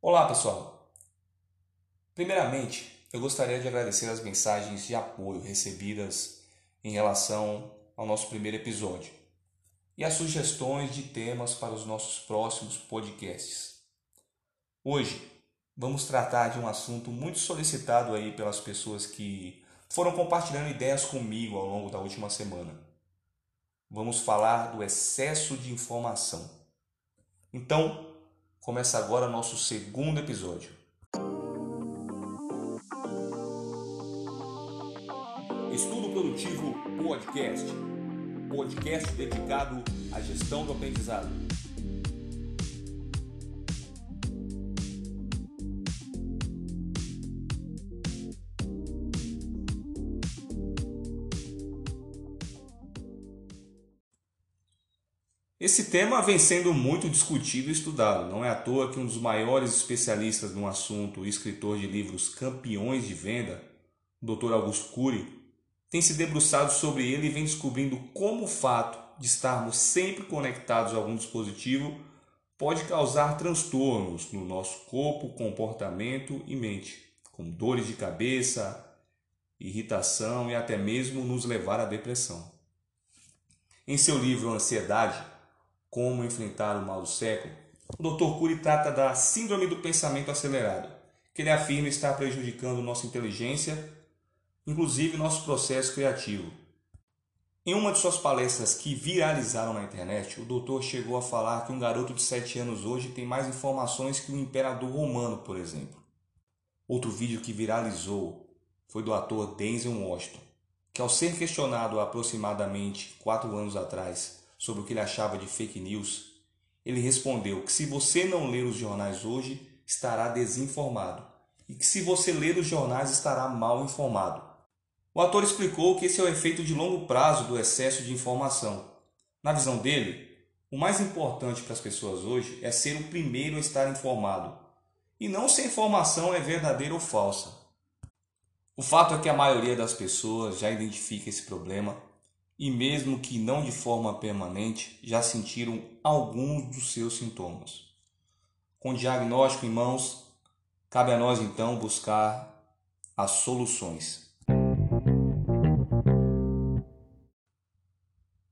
Olá, pessoal. Primeiramente, eu gostaria de agradecer as mensagens de apoio recebidas em relação ao nosso primeiro episódio e as sugestões de temas para os nossos próximos podcasts. Hoje, vamos tratar de um assunto muito solicitado aí pelas pessoas que foram compartilhando ideias comigo ao longo da última semana. Vamos falar do excesso de informação. Então, começa agora nosso segundo episódio. Estudo Produtivo Podcast. Podcast dedicado à gestão do aprendizado. Esse tema vem sendo muito discutido e estudado. Não é à toa que um dos maiores especialistas no assunto, escritor de livros campeões de venda, o Dr. Augusto Cury, tem se debruçado sobre ele e vem descobrindo como o fato de estarmos sempre conectados a algum dispositivo pode causar transtornos no nosso corpo, comportamento e mente, como dores de cabeça, irritação e até mesmo nos levar à depressão. Em seu livro Ansiedade, como Enfrentar o Mal do Século, o Dr. Cury trata da Síndrome do Pensamento Acelerado, que ele afirma estar prejudicando nossa inteligência, inclusive nosso processo criativo. Em uma de suas palestras que viralizaram na internet, o doutor chegou a falar que um garoto de 7 anos hoje tem mais informações que o imperador romano, por exemplo. Outro vídeo que viralizou foi do ator Denzel Washington, que ao ser questionado aproximadamente 4 anos atrás sobre o que ele achava de fake news, ele respondeu que se você não ler os jornais hoje, estará desinformado e que se você ler os jornais, estará mal informado. O ator explicou que esse é o efeito de longo prazo do excesso de informação. Na visão dele, o mais importante para as pessoas hoje é ser o primeiro a estar informado, e não se a informação é verdadeira ou falsa. O fato é que a maioria das pessoas já identifica esse problema e, mesmo que não de forma permanente, já sentiram alguns dos seus sintomas. Com o diagnóstico em mãos, cabe a nós então buscar as soluções.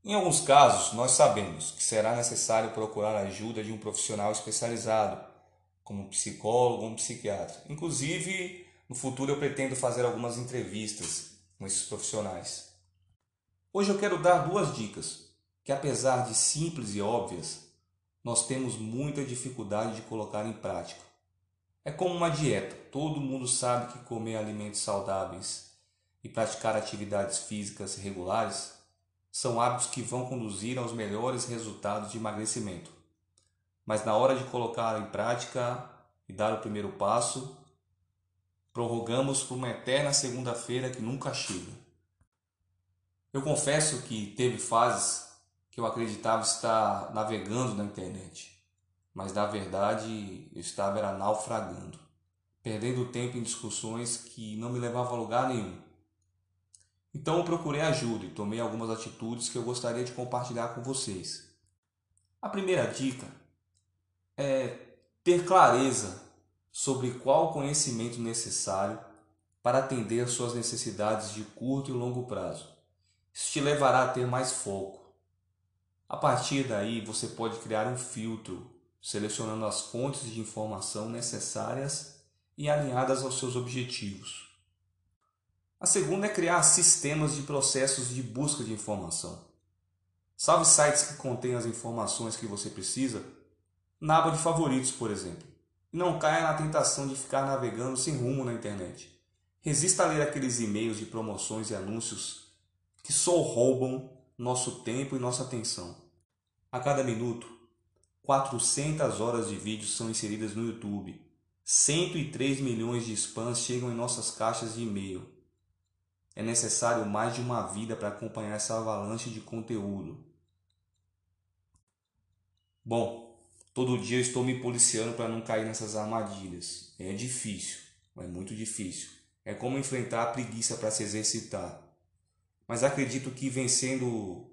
Em alguns casos, nós sabemos que será necessário procurar a ajuda de um profissional especializado, como um psicólogo ou um psiquiatra. Inclusive, no futuro eu pretendo fazer algumas entrevistas com esses profissionais. Hoje eu quero dar duas dicas que, apesar de simples e óbvias, nós temos muita dificuldade de colocar em prática. É como uma dieta. Todo mundo sabe que comer alimentos saudáveis e praticar atividades físicas regulares são hábitos que vão conduzir aos melhores resultados de emagrecimento. Mas na hora de colocar em prática e dar o primeiro passo, prorrogamos por uma eterna segunda-feira que nunca chega. Eu confesso que teve fases que eu acreditava estar navegando na internet, mas na verdade eu estava era naufragando, perdendo tempo em discussões que não me levavam a lugar nenhum. Então eu procurei ajuda e tomei algumas atitudes que eu gostaria de compartilhar com vocês. A primeira dica é ter clareza sobre qual conhecimento necessário para atender suas necessidades de curto e longo prazo. Isso te levará a ter mais foco. A partir daí, você pode criar um filtro, selecionando as fontes de informação necessárias e alinhadas aos seus objetivos. A segunda é criar sistemas de processos de busca de informação. Salve sites que contêm as informações que você precisa na aba de favoritos, por exemplo. E não caia na tentação de ficar navegando sem rumo na internet. Resista a ler aqueles e-mails de promoções e anúncios que só roubam nosso tempo e nossa atenção. A cada minuto, 400 horas de vídeos são inseridas no YouTube. 103 milhões de spams chegam em nossas caixas de e-mail. É necessário mais de uma vida para acompanhar essa avalanche de conteúdo. Bom, todo dia estou me policiando para não cair nessas armadilhas. É difícil, é muito difícil. É como enfrentar a preguiça para se exercitar. Mas acredito que vencendo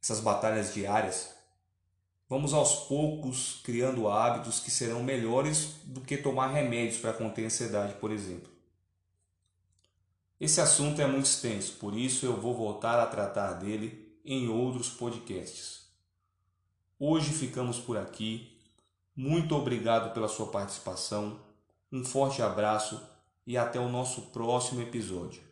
essas batalhas diárias, Vamos aos poucos criando hábitos que serão melhores do que tomar remédios para conter ansiedade, por exemplo. Esse assunto é muito extenso, por isso eu vou voltar a tratar dele em outros podcasts. Hoje ficamos por aqui. Muito obrigado pela sua participação. Um forte abraço e até o nosso próximo episódio.